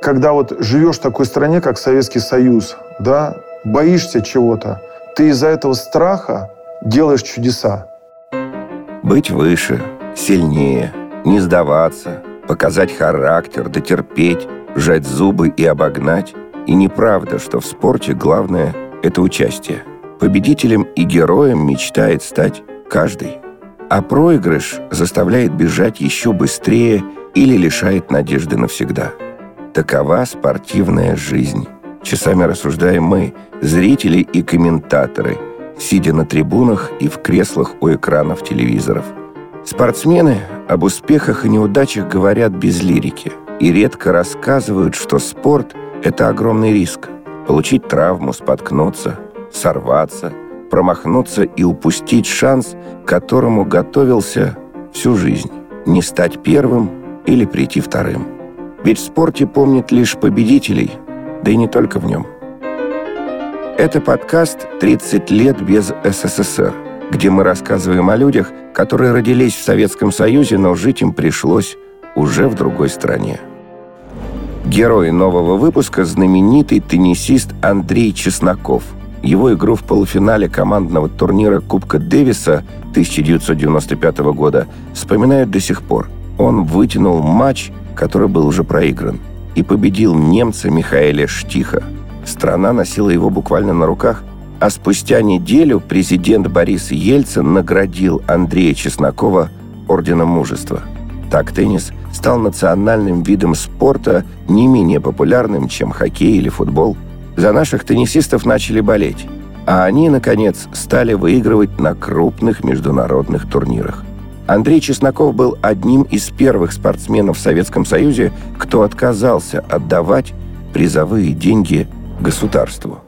Когда вот живешь в такой стране, как Советский Союз, да, боишься чего-то, ты из-за этого страха делаешь чудеса. Быть выше, сильнее, не сдаваться, показать характер, дотерпеть, сжать зубы и обогнать. И неправда, что в спорте главное – это участие. Победителем и героем мечтает стать каждый. А проигрыш заставляет бежать еще быстрее или лишает надежды навсегда – Такова спортивная жизнь. Часами рассуждаем мы, зрители и комментаторы, сидя на трибунах и в креслах у экранов телевизоров. Спортсмены об успехах и неудачах говорят без лирики и редко рассказывают, что спорт – это огромный риск. Получить травму, споткнуться, сорваться, промахнуться и упустить шанс, к которому готовился всю жизнь. Не стать первым или прийти вторым. Ведь в спорте помнят лишь победителей, да и не только в нем. Это подкаст «30 лет без СССР», где мы рассказываем о людях, которые родились в Советском Союзе, но жить им пришлось уже в другой стране. Герой нового выпуска – знаменитый теннисист Андрей Чесноков. Его игру в полуфинале командного турнира Кубка Дэвиса 1995 года вспоминают до сих пор. Он вытянул матч который был уже проигран, и победил немца Михаэля Штиха. Страна носила его буквально на руках, а спустя неделю президент Борис Ельцин наградил Андрея Чеснокова Орденом Мужества. Так теннис стал национальным видом спорта не менее популярным, чем хоккей или футбол. За наших теннисистов начали болеть, а они, наконец, стали выигрывать на крупных международных турнирах. Андрей Чесноков был одним из первых спортсменов в Советском Союзе, кто отказался отдавать призовые деньги государству.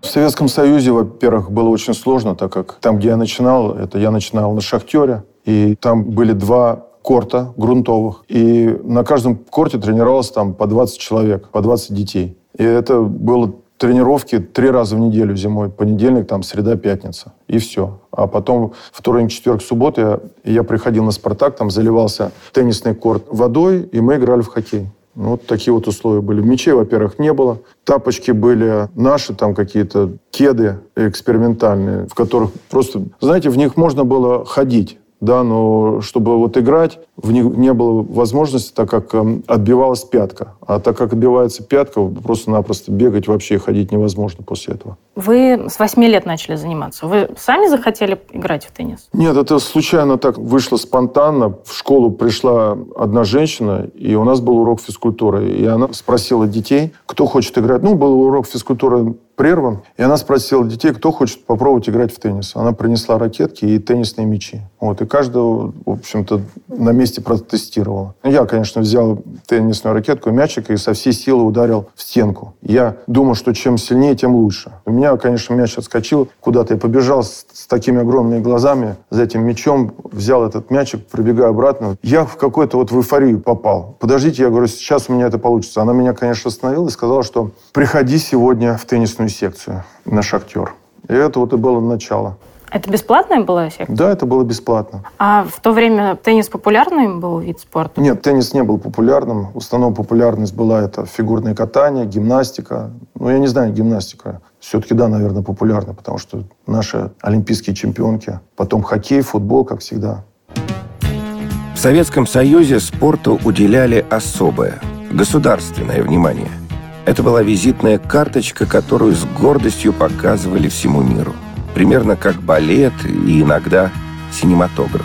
В Советском Союзе, во-первых, было очень сложно, так как там, где я начинал, это я начинал на «Шахтере», и там были два корта грунтовых, и на каждом корте тренировалось там по 20 человек, по 20 детей. И это было тренировки три раза в неделю зимой. Понедельник, там, среда, пятница. И все. А потом вторник, четверг, суббота я, я приходил на «Спартак», там заливался теннисный корт водой, и мы играли в хоккей. Ну, вот такие вот условия были. Мечей, во-первых, не было. Тапочки были наши, там какие-то кеды экспериментальные, в которых просто, знаете, в них можно было ходить да, но чтобы вот играть, в них не было возможности, так как эм, отбивалась пятка. А так как отбивается пятка, просто-напросто бегать вообще и ходить невозможно после этого. Вы с 8 лет начали заниматься. Вы сами захотели играть в теннис? Нет, это случайно так вышло спонтанно. В школу пришла одна женщина, и у нас был урок физкультуры. И она спросила детей, кто хочет играть. Ну, был урок физкультуры прерван, и она спросила детей, кто хочет попробовать играть в теннис. Она принесла ракетки и теннисные мячи. Вот, и каждого, в общем-то, на месте протестировала. Я, конечно, взял теннисную ракетку, мячик и со всей силы ударил в стенку. Я думал, что чем сильнее, тем лучше. У меня, конечно, мяч отскочил куда-то. Я побежал с, с такими огромными глазами за этим мячом, взял этот мячик, пробегаю обратно. Я в какой-то вот в эйфорию попал. Подождите, я говорю, сейчас у меня это получится. Она меня, конечно, остановила и сказала, что приходи сегодня в теннисную секцию на «Шахтер». И это вот и было начало. Это бесплатная была секция? Да, это было бесплатно. А в то время теннис популярный был вид спорта? Нет, теннис не был популярным. В основном популярность была это фигурное катание, гимнастика. Ну, я не знаю, гимнастика. Все-таки, да, наверное, популярна, потому что наши олимпийские чемпионки. Потом хоккей, футбол, как всегда. В Советском Союзе спорту уделяли особое, государственное внимание – это была визитная карточка, которую с гордостью показывали всему миру. Примерно как балет и иногда синематограф.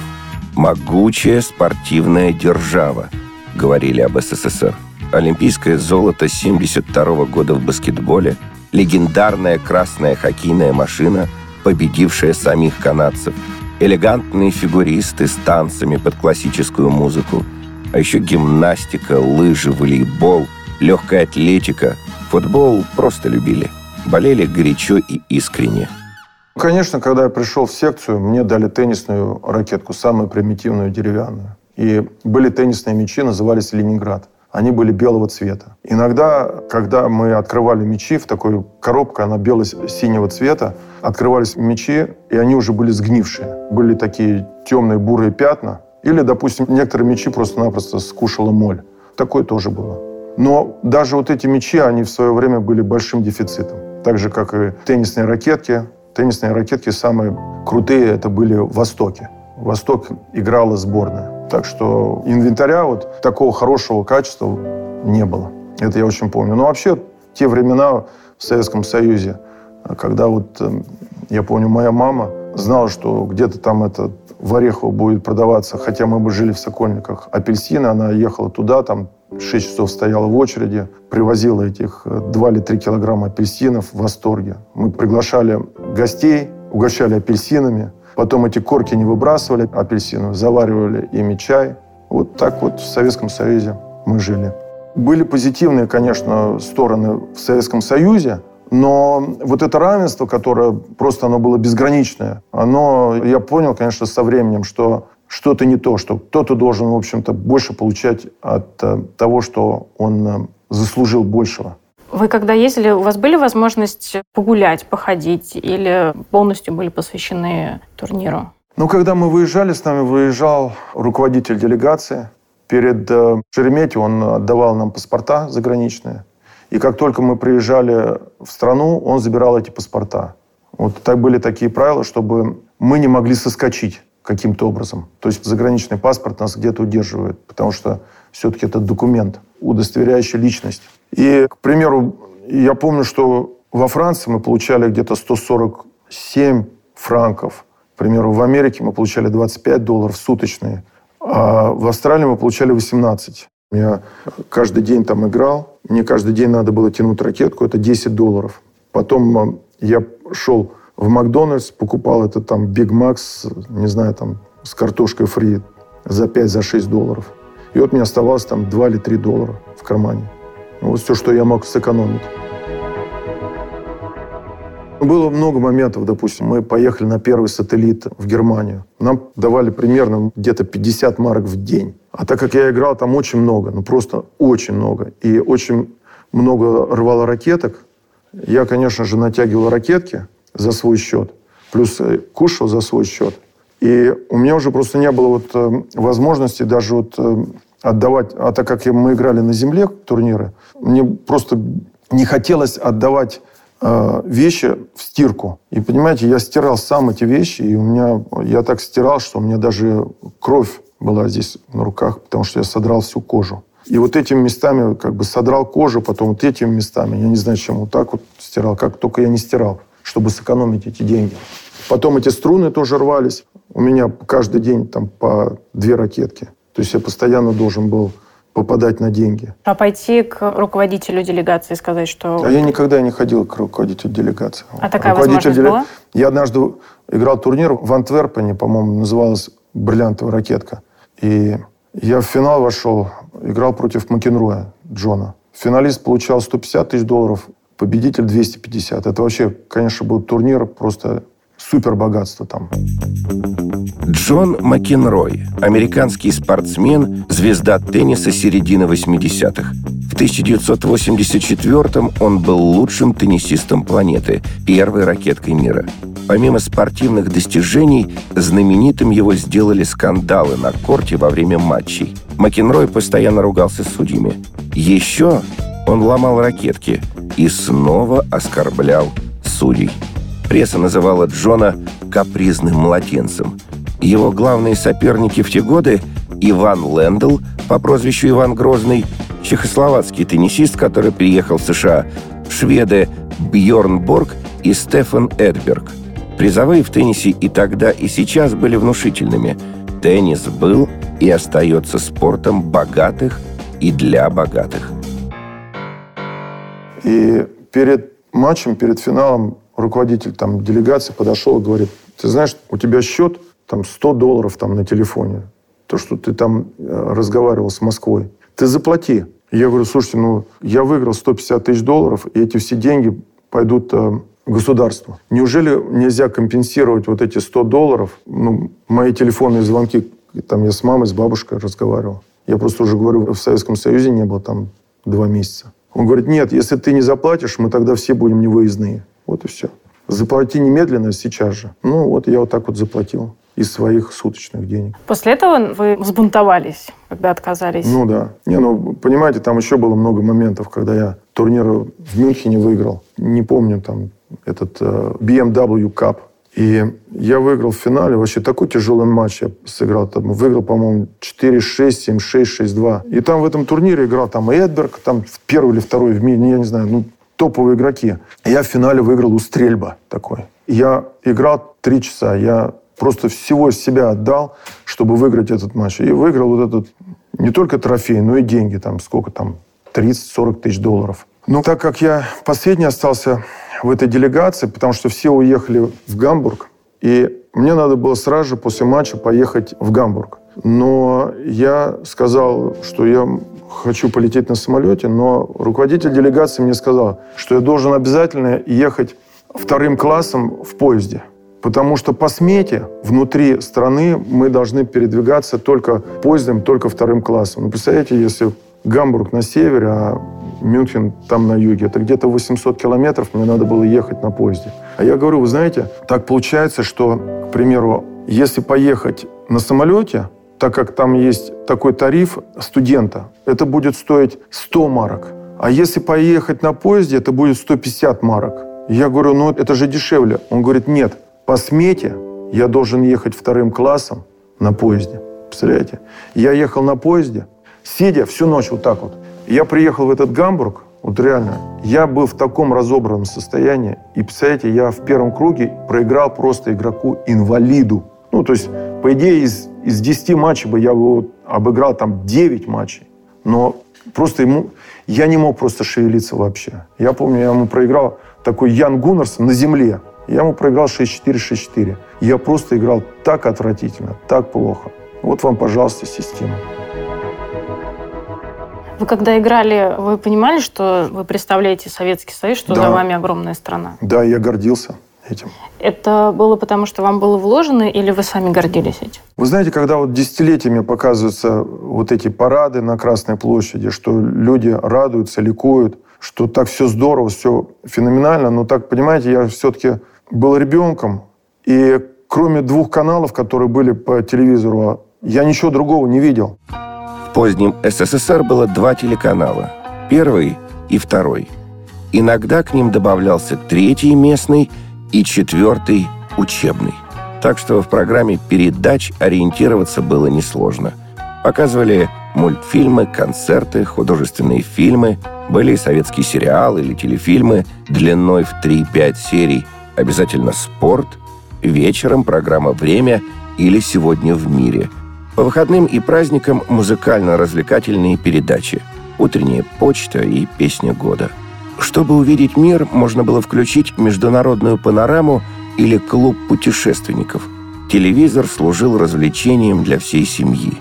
«Могучая спортивная держава», — говорили об СССР. Олимпийское золото 72 года в баскетболе, легендарная красная хоккейная машина, победившая самих канадцев, элегантные фигуристы с танцами под классическую музыку, а еще гимнастика, лыжи, волейбол — легкая атлетика. Футбол просто любили. Болели горячо и искренне. Конечно, когда я пришел в секцию, мне дали теннисную ракетку, самую примитивную деревянную. И были теннисные мячи, назывались «Ленинград». Они были белого цвета. Иногда, когда мы открывали мячи в такой коробке, она бело-синего цвета, открывались мячи, и они уже были сгнившие. Были такие темные бурые пятна. Или, допустим, некоторые мячи просто-напросто скушала моль. Такое тоже было. Но даже вот эти мячи, они в свое время были большим дефицитом. Так же, как и теннисные ракетки. Теннисные ракетки самые крутые это были в Востоке. Восток играла сборная. Так что инвентаря вот такого хорошего качества не было. Это я очень помню. Но вообще те времена в Советском Союзе, когда вот, эм, я помню, моя мама знала, что где-то там это в Орехово будет продаваться, хотя мы бы жили в Сокольниках, апельсины, она ехала туда, там 6 часов стояла в очереди, привозила этих 2 или 3 килограмма апельсинов в восторге. Мы приглашали гостей, угощали апельсинами, потом эти корки не выбрасывали апельсины, заваривали ими чай. Вот так вот в Советском Союзе мы жили. Были позитивные, конечно, стороны в Советском Союзе, но вот это равенство, которое просто оно было безграничное, оно, я понял, конечно, со временем, что что-то не то, что кто-то должен, в общем-то, больше получать от э, того, что он э, заслужил большего. Вы когда ездили, у вас были возможность погулять, походить или полностью были посвящены турниру? Ну, когда мы выезжали, с нами выезжал руководитель делегации. Перед э, Шереметьево он отдавал нам паспорта заграничные. И как только мы приезжали в страну, он забирал эти паспорта. Вот так были такие правила, чтобы мы не могли соскочить каким-то образом. То есть заграничный паспорт нас где-то удерживает, потому что все-таки это документ, удостоверяющий личность. И, к примеру, я помню, что во Франции мы получали где-то 147 франков. К примеру, в Америке мы получали 25 долларов суточные, а в Австралии мы получали 18. Я каждый день там играл. Мне каждый день надо было тянуть ракетку. Это 10 долларов. Потом э, я шел в Макдональдс, покупал это там Биг Макс, не знаю, там с картошкой фри за 5-6 за долларов. И вот мне оставалось там 2 или 3 доллара в кармане. Вот все, что я мог сэкономить. Было много моментов, допустим, мы поехали на первый сателлит в Германию. Нам давали примерно где-то 50 марок в день. А так как я играл там очень много, ну просто очень много, и очень много рвало ракеток, я, конечно же, натягивал ракетки за свой счет, плюс э, кушал за свой счет. И у меня уже просто не было вот э, возможности даже вот э, отдавать, а так как мы играли на земле турниры, мне просто не хотелось отдавать э, вещи в стирку. И понимаете, я стирал сам эти вещи, и у меня я так стирал, что у меня даже кровь была здесь на руках, потому что я содрал всю кожу. И вот этими местами как бы содрал кожу, потом вот этими местами, я не знаю, чем вот так вот стирал, как только я не стирал, чтобы сэкономить эти деньги. Потом эти струны тоже рвались. У меня каждый день там по две ракетки. То есть я постоянно должен был попадать на деньги. А пойти к руководителю делегации и сказать, что... А я никогда не ходил к руководителю делегации. А такая возможность деле... была? Я однажды играл турнир в Антверпене, по-моему, называлась «Бриллиантовая ракетка». И я в финал вошел, играл против Макенроя Джона. Финалист получал 150 тысяч долларов, победитель 250. Это вообще, конечно, был турнир просто супер богатство там. Джон Макенрой, американский спортсмен, звезда тенниса середины 80-х. В 1984-м он был лучшим теннисистом планеты, первой ракеткой мира. Помимо спортивных достижений, знаменитым его сделали скандалы на корте во время матчей. Макенрой постоянно ругался с судьями. Еще он ломал ракетки и снова оскорблял судей. Пресса называла Джона «капризным младенцем». Его главные соперники в те годы – Иван Лендл по прозвищу Иван Грозный, чехословацкий теннисист, который приехал в США, шведы Бьорн Борг и Стефан Эдберг. Призовые в теннисе и тогда, и сейчас были внушительными. Теннис был и остается спортом богатых и для богатых. И перед матчем, перед финалом руководитель там, делегации подошел и говорит, ты знаешь, у тебя счет там 100 долларов там на телефоне, то, что ты там э, разговаривал с Москвой. Ты заплати. Я говорю, слушайте, ну, я выиграл 150 тысяч долларов, и эти все деньги пойдут э, государству. Неужели нельзя компенсировать вот эти 100 долларов? Ну, мои телефонные звонки, там я с мамой, с бабушкой разговаривал. Я просто уже говорю, в Советском Союзе не было там два месяца. Он говорит, нет, если ты не заплатишь, мы тогда все будем невыездные. Вот и все. Заплати немедленно, сейчас же. Ну, вот я вот так вот заплатил из своих суточных денег. После этого вы взбунтовались, когда отказались? Ну да. Не, ну, понимаете, там еще было много моментов, когда я турнир в Мюнхене выиграл. Не помню, там, этот э, BMW Cup. И я выиграл в финале. Вообще такой тяжелый матч я сыграл. Там, выиграл, по-моему, 4-6, 7-6, 6-2. И там в этом турнире играл там Эдберг, там первый или второй в мире, я не знаю, ну, топовые игроки. Я в финале выиграл у Стрельба такой. Я играл три часа. Я просто всего себя отдал, чтобы выиграть этот матч. И выиграл вот этот не только трофей, но и деньги. Там сколько там? 30-40 тысяч долларов. Но так как я последний остался в этой делегации, потому что все уехали в Гамбург, и мне надо было сразу же после матча поехать в Гамбург. Но я сказал, что я хочу полететь на самолете, но руководитель делегации мне сказал, что я должен обязательно ехать вторым классом в поезде. Потому что по смете внутри страны мы должны передвигаться только поездом, только вторым классом. Ну, представляете, если Гамбург на севере, а Мюнхен там на юге. Это где-то 800 километров мне надо было ехать на поезде. А я говорю, вы знаете, так получается, что, к примеру, если поехать на самолете, так как там есть такой тариф студента, это будет стоить 100 марок. А если поехать на поезде, это будет 150 марок. Я говорю, ну это же дешевле. Он говорит, нет, по смете я должен ехать вторым классом на поезде. Представляете? Я ехал на поезде, сидя всю ночь вот так вот. Я приехал в этот Гамбург, вот реально, я был в таком разобранном состоянии. И, представляете, я в первом круге проиграл просто игроку-инвалиду. Ну, то есть, по идее, из, из 10 матчей бы я бы обыграл там 9 матчей. Но просто ему... Я не мог просто шевелиться вообще. Я помню, я ему проиграл такой Ян Гуннерс на земле. Я ему проиграл 6-4, 6-4. Я просто играл так отвратительно, так плохо. Вот вам, пожалуйста, система. Вы когда играли, вы понимали, что вы представляете Советский Союз, что да. за вами огромная страна? Да, я гордился этим. Это было потому, что вам было вложено, или вы сами гордились этим? Вы знаете, когда вот десятилетиями показываются вот эти парады на Красной площади, что люди радуются, ликуют, что так все здорово, все феноменально, но так, понимаете, я все-таки был ребенком, и кроме двух каналов, которые были по телевизору, я ничего другого не видел. В позднем СССР было два телеканала – первый и второй. Иногда к ним добавлялся третий местный и четвертый учебный. Так что в программе передач ориентироваться было несложно. Показывали мультфильмы, концерты, художественные фильмы, были советские сериалы или телефильмы длиной в 3-5 серий, обязательно спорт, вечером программа «Время» или «Сегодня в мире», по выходным и праздникам музыкально-развлекательные передачи «Утренняя почта» и «Песня года». Чтобы увидеть мир, можно было включить международную панораму или клуб путешественников. Телевизор служил развлечением для всей семьи.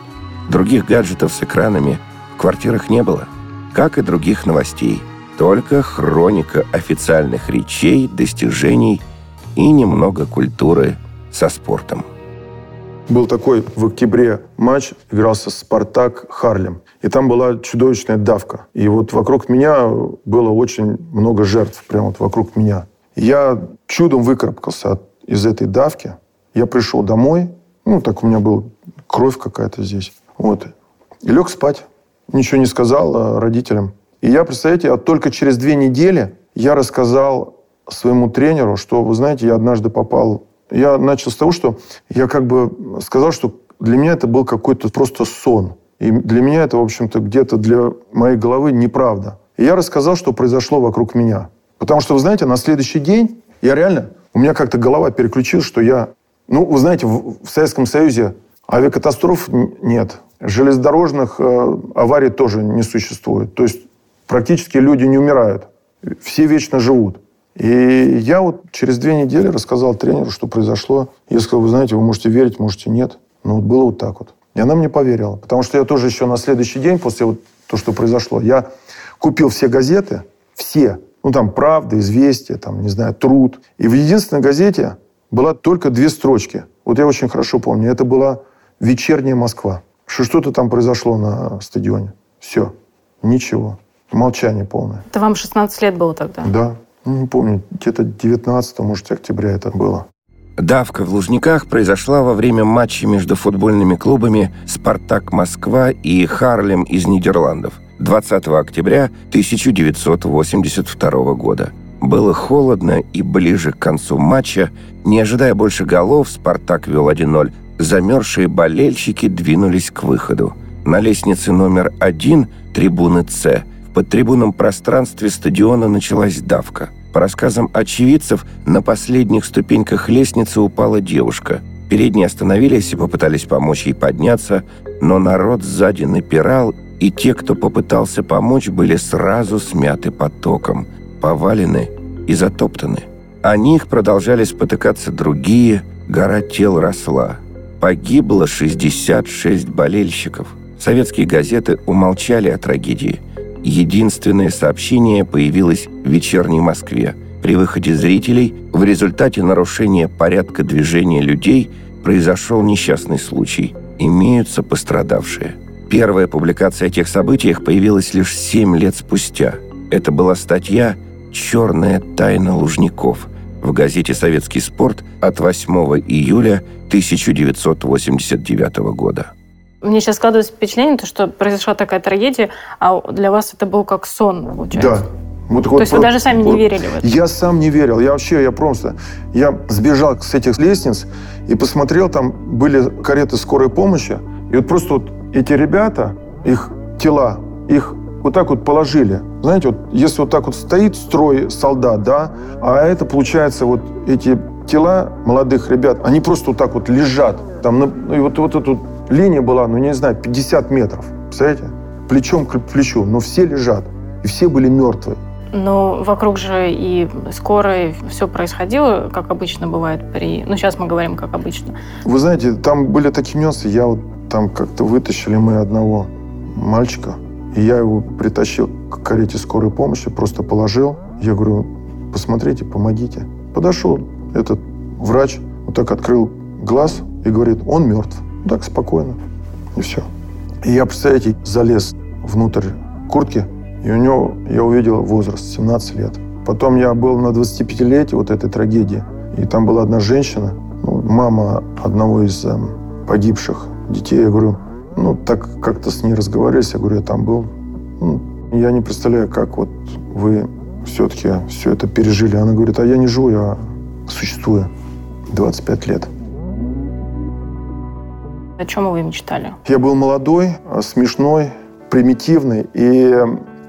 Других гаджетов с экранами в квартирах не было, как и других новостей. Только хроника официальных речей, достижений и немного культуры со спортом. Был такой в октябре матч, игрался «Спартак» Харлем. И там была чудовищная давка. И вот вокруг меня было очень много жертв, прямо вот вокруг меня. Я чудом выкарабкался от, из этой давки. Я пришел домой, ну, так у меня была кровь какая-то здесь. Вот. И лег спать. Ничего не сказал а, родителям. И я, представляете, а только через две недели я рассказал своему тренеру, что, вы знаете, я однажды попал я начал с того, что я как бы сказал, что для меня это был какой-то просто сон. И для меня это, в общем-то, где-то для моей головы неправда. И я рассказал, что произошло вокруг меня. Потому что, вы знаете, на следующий день я реально... У меня как-то голова переключилась, что я... Ну, вы знаете, в, в Советском Союзе авиакатастроф нет. Железнодорожных э, аварий тоже не существует. То есть практически люди не умирают. Все вечно живут. И я вот через две недели рассказал тренеру, что произошло. Я сказал, вы знаете, вы можете верить, можете нет. Но вот было вот так вот. И она мне поверила. Потому что я тоже еще на следующий день, после вот то, что произошло. Я купил все газеты, все, ну там «Правда», «Известия», там, не знаю, «Труд». И в единственной газете была только две строчки. Вот я очень хорошо помню. Это была «Вечерняя Москва». Что что-то там произошло на стадионе. Все. Ничего. Молчание полное. Это вам 16 лет было тогда? Да. Ну, не помню, где-то 19 может, октября это было. Давка в Лужниках произошла во время матча между футбольными клубами «Спартак Москва» и «Харлем» из Нидерландов 20 октября 1982 года. Было холодно, и ближе к концу матча, не ожидая больше голов, «Спартак» вел 1-0. Замерзшие болельщики двинулись к выходу. На лестнице номер один трибуны «С» в подтрибунном пространстве стадиона началась давка – по рассказам очевидцев, на последних ступеньках лестницы упала девушка. Передние остановились и попытались помочь ей подняться, но народ сзади напирал, и те, кто попытался помочь, были сразу смяты потоком, повалены и затоптаны. О них продолжали спотыкаться другие, гора тел росла. Погибло 66 болельщиков. Советские газеты умолчали о трагедии – Единственное сообщение появилось в «Вечерней Москве». При выходе зрителей в результате нарушения порядка движения людей произошел несчастный случай. Имеются пострадавшие. Первая публикация о тех событиях появилась лишь семь лет спустя. Это была статья «Черная тайна Лужников» в газете «Советский спорт» от 8 июля 1989 года. Мне сейчас складывается впечатление, то, что произошла такая трагедия, а для вас это был как сон, получается. Да. Вот, то вот, есть вы даже сами вот, не верили в это? Я сам не верил. Я вообще, я просто... Я сбежал с этих лестниц и посмотрел, там были кареты скорой помощи. И вот просто вот эти ребята, их тела, их вот так вот положили. Знаете, вот если вот так вот стоит строй солдат, да, а это получается вот эти тела молодых ребят, они просто вот так вот лежат. Там, ну, и вот, вот эту Линия была, ну, не знаю, 50 метров. Представляете? Плечом к плечу. Но все лежат. И все были мертвые. Но вокруг же и скорой все происходило, как обычно бывает при... Ну, сейчас мы говорим, как обычно. Вы знаете, там были такие нюансы. Я вот там как-то вытащили мы одного мальчика, и я его притащил к карете скорой помощи, просто положил. Я говорю, посмотрите, помогите. Подошел этот врач, вот так открыл глаз и говорит, он мертв. Так спокойно. И все. И я, представляете, залез внутрь куртки, и у него я увидел возраст 17 лет. Потом я был на 25-летии вот этой трагедии, и там была одна женщина, ну, мама одного из э, погибших детей. Я говорю, ну, так как-то с ней разговаривались, я говорю, я там был. Ну, я не представляю, как вот вы все-таки все это пережили. Она говорит, а я не живу, я существую 25 лет. О чем вы мечтали? Я был молодой, смешной, примитивный. И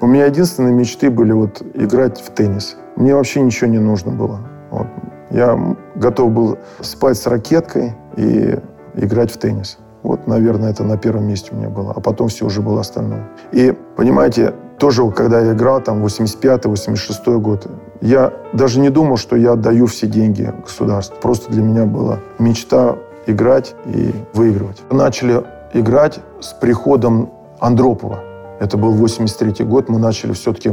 у меня единственные мечты были вот играть в теннис. Мне вообще ничего не нужно было. Вот. Я готов был спать с ракеткой и играть в теннис. Вот, наверное, это на первом месте у меня было. А потом все уже было остальное. И, понимаете, тоже, когда я играл, там, 85-86 год, я даже не думал, что я отдаю все деньги государству. Просто для меня была мечта играть и выигрывать. Начали играть с приходом Андропова. Это был 83 год. Мы начали все-таки...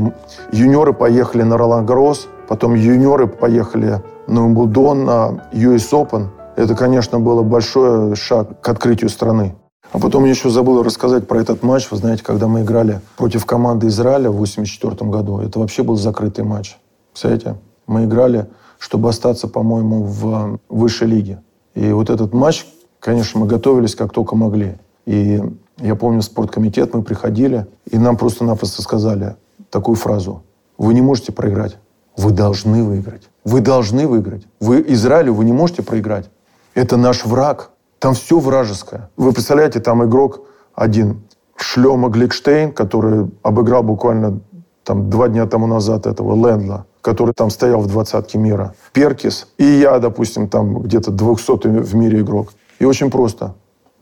Юниоры поехали на Ролан Гарос, потом юниоры поехали на Умблдон, на US Open. Это, конечно, было большой шаг к открытию страны. А потом я еще забыл рассказать про этот матч. Вы знаете, когда мы играли против команды Израиля в 1984 году, это вообще был закрытый матч. Представляете? Мы играли, чтобы остаться, по-моему, в высшей лиге. И вот этот матч, конечно, мы готовились как только могли. И я помню, спорткомитет мы приходили, и нам просто-напросто сказали такую фразу. Вы не можете проиграть. Вы должны выиграть. Вы должны выиграть. Вы Израилю вы не можете проиграть. Это наш враг. Там все вражеское. Вы представляете, там игрок один, Шлема Гликштейн, который обыграл буквально там два дня тому назад этого Лендла который там стоял в двадцатке мира, Перкис, и я, допустим, там где-то 200 в мире игрок. И очень просто.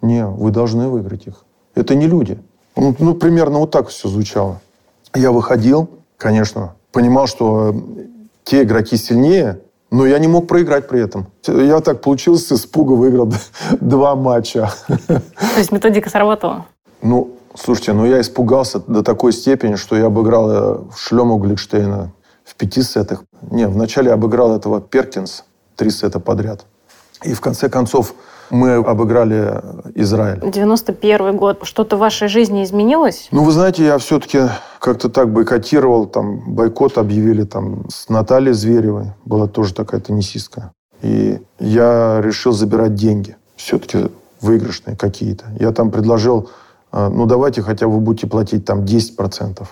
Не, вы должны выиграть их. Это не люди. Ну, ну, примерно вот так все звучало. Я выходил, конечно, понимал, что те игроки сильнее, но я не мог проиграть при этом. Я так получился, с испуга выиграл два матча. То есть методика сработала? Ну, Слушайте, ну я испугался до такой степени, что я обыграл э, Шлему Гликштейна в пяти сетах. Не, вначале обыграл этого Перкинс три сета подряд. И в конце концов мы обыграли Израиль. 91 год. Что-то в вашей жизни изменилось? Ну, вы знаете, я все-таки как-то так бойкотировал, там, бойкот объявили там с Натальей Зверевой, была тоже такая теннисистка. И я решил забирать деньги, все-таки выигрышные какие-то. Я там предложил, а, ну, давайте хотя бы вы будете платить там 10%.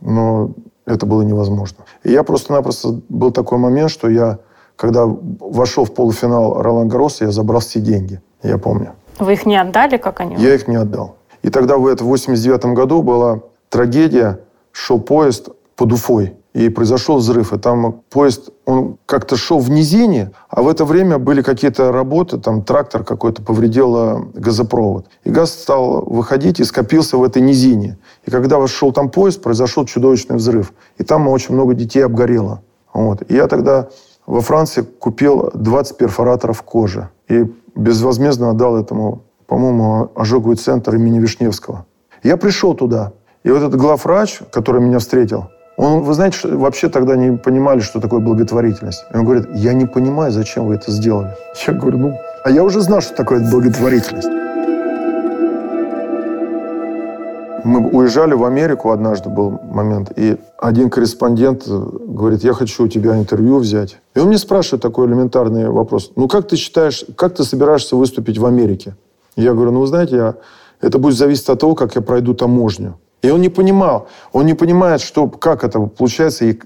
Но это было невозможно. И я просто-напросто был такой момент, что я когда вошел в полуфинал Ролан Гарос, я забрал все деньги, я помню. Вы их не отдали, как они? Я их не отдал. И тогда в это 89 году была трагедия, шел поезд под Уфой, и произошел взрыв. И там поезд, он как-то шел в низине, а в это время были какие-то работы, там трактор какой-то повредил э, газопровод. И газ стал выходить и скопился в этой низине. И когда вошел там поезд, произошел чудовищный взрыв. И там очень много детей обгорело. Вот. И я тогда во Франции купил 20 перфораторов кожи и безвозмездно отдал этому, по-моему, ожоговый центр имени Вишневского. Я пришел туда, и вот этот главврач, который меня встретил, он, вы знаете, вообще тогда не понимали, что такое благотворительность. И он говорит, я не понимаю, зачем вы это сделали. Я говорю, ну, а я уже знал, что такое благотворительность. Мы уезжали в Америку, однажды был момент, и один корреспондент э, говорит, я хочу у тебя интервью взять. И он мне спрашивает такой элементарный вопрос. Ну, как ты считаешь, как ты собираешься выступить в Америке? Я говорю, ну, вы знаете, я... это будет зависеть от того, как я пройду таможню. И он не понимал, он не понимает, что, как это получается, и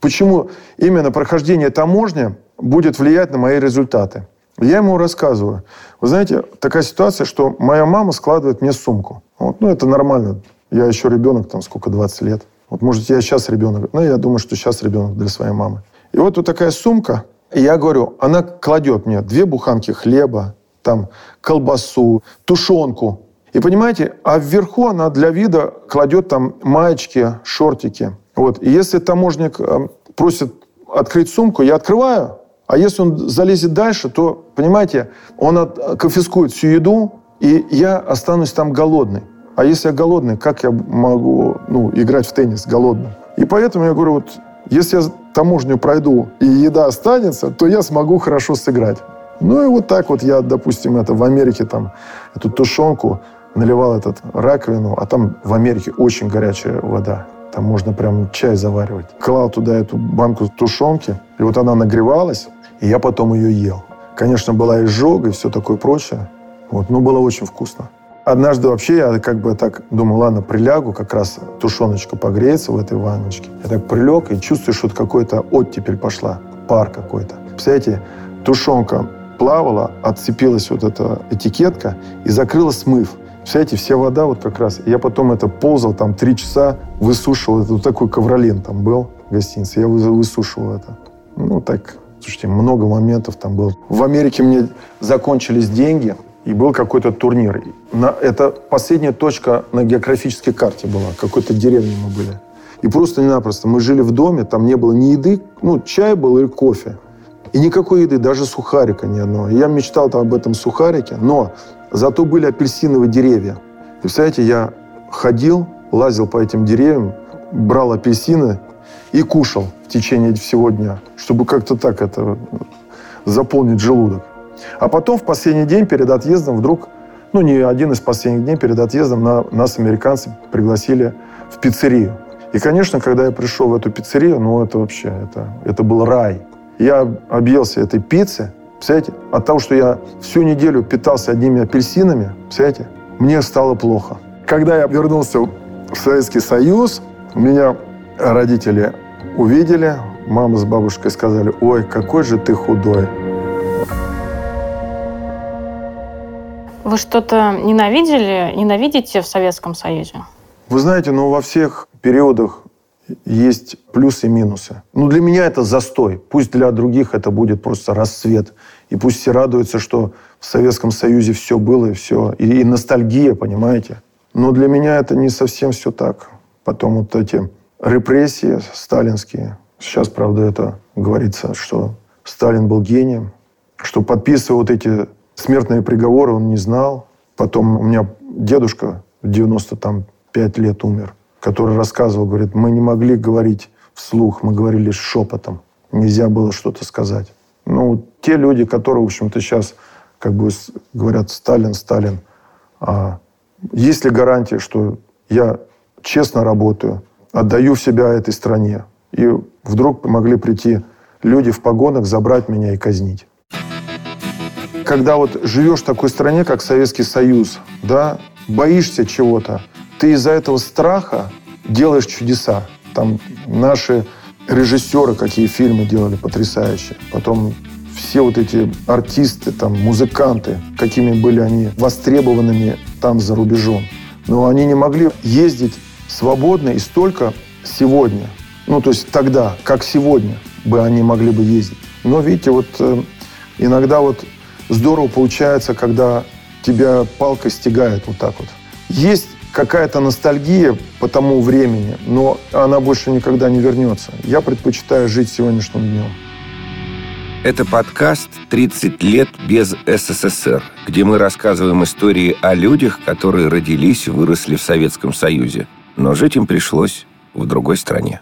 почему именно прохождение таможни будет влиять на мои результаты. Я ему рассказываю. Вы знаете, такая ситуация, что моя мама складывает мне сумку. Вот, ну, это нормально. Я еще ребенок, там, сколько, 20 лет. Вот, может, я сейчас ребенок. Ну, я думаю, что сейчас ребенок для своей мамы. И вот вот такая сумка. И я говорю, она кладет мне две буханки хлеба, там, колбасу, тушенку. И понимаете, а вверху она для вида кладет там маечки, шортики. Вот. И если таможник э, просит открыть сумку, я открываю, а если он залезет дальше, то, понимаете, он от, конфискует всю еду, и я останусь там голодный. А если я голодный, как я могу ну, играть в теннис голодным? И поэтому я говорю, вот если я таможню пройду и еда останется, то я смогу хорошо сыграть. Ну и вот так вот я, допустим, это в Америке там эту тушенку наливал этот раковину, а там в Америке очень горячая вода. Там можно прям чай заваривать. Клал туда эту банку тушенки, и вот она нагревалась, и я потом ее ел. Конечно, была изжога и все такое прочее. Вот, но было очень вкусно. Однажды вообще я как бы так думал, ладно, прилягу, как раз тушеночка погреется в этой ванночке. Я так прилег и чувствую, что какой-то оттепель пошла, пар какой-то. Представляете, тушенка плавала, отцепилась вот эта этикетка и закрыла смыв. Представляете, вся вода вот как раз. Я потом это ползал, там три часа высушивал. Это вот такой ковролин там был в гостинице. Я высушивал это. Ну, так Слушайте, много моментов там было. В Америке мне закончились деньги, и был какой-то турнир. На, это последняя точка на географической карте была. Какой-то деревне мы были. И просто-напросто мы жили в доме, там не было ни еды, ну, чай был или кофе. И никакой еды, даже сухарика ни одного. Я мечтал там об этом сухарике, но зато были апельсиновые деревья. Представляете, я ходил, лазил по этим деревьям, брал апельсины и кушал в течение всего дня, чтобы как-то так это заполнить желудок. А потом в последний день перед отъездом вдруг, ну не один из последних дней перед отъездом, на, нас американцы пригласили в пиццерию. И, конечно, когда я пришел в эту пиццерию, ну это вообще, это, это был рай. Я объелся этой пиццы, представляете, от того, что я всю неделю питался одними апельсинами, представляете, мне стало плохо. Когда я вернулся в Советский Союз, меня родители увидели, мама с бабушкой сказали, ой, какой же ты худой. Вы что-то ненавидели, ненавидите в Советском Союзе? Вы знаете, ну во всех периодах есть плюсы и минусы. Ну для меня это застой. Пусть для других это будет просто расцвет. И пусть все радуются, что в Советском Союзе все было и все. И, и ностальгия, понимаете? Но для меня это не совсем все так. Потом вот эти репрессии сталинские. Сейчас, правда, это говорится, что Сталин был гением, что подписывая вот эти смертные приговоры он не знал. Потом у меня дедушка в 95 пять лет умер, который рассказывал, говорит, мы не могли говорить вслух, мы говорили шепотом. Нельзя было что-то сказать. Ну, те люди, которые, в общем-то, сейчас как бы говорят Сталин, Сталин, а есть ли гарантия, что я честно работаю, отдаю себя этой стране, и вдруг могли прийти люди в погонах, забрать меня и казнить. Когда вот живешь в такой стране, как Советский Союз, да, боишься чего-то, ты из-за этого страха делаешь чудеса. Там наши режиссеры какие фильмы делали потрясающие. Потом все вот эти артисты, там, музыканты, какими были они востребованными там за рубежом. Но они не могли ездить свободно и столько сегодня. Ну, то есть тогда, как сегодня бы они могли бы ездить. Но, видите, вот э, иногда вот здорово получается, когда тебя палка стегает вот так вот. Есть какая-то ностальгия по тому времени, но она больше никогда не вернется. Я предпочитаю жить сегодняшним днем. Это подкаст «30 лет без СССР», где мы рассказываем истории о людях, которые родились и выросли в Советском Союзе, но жить им пришлось в другой стране.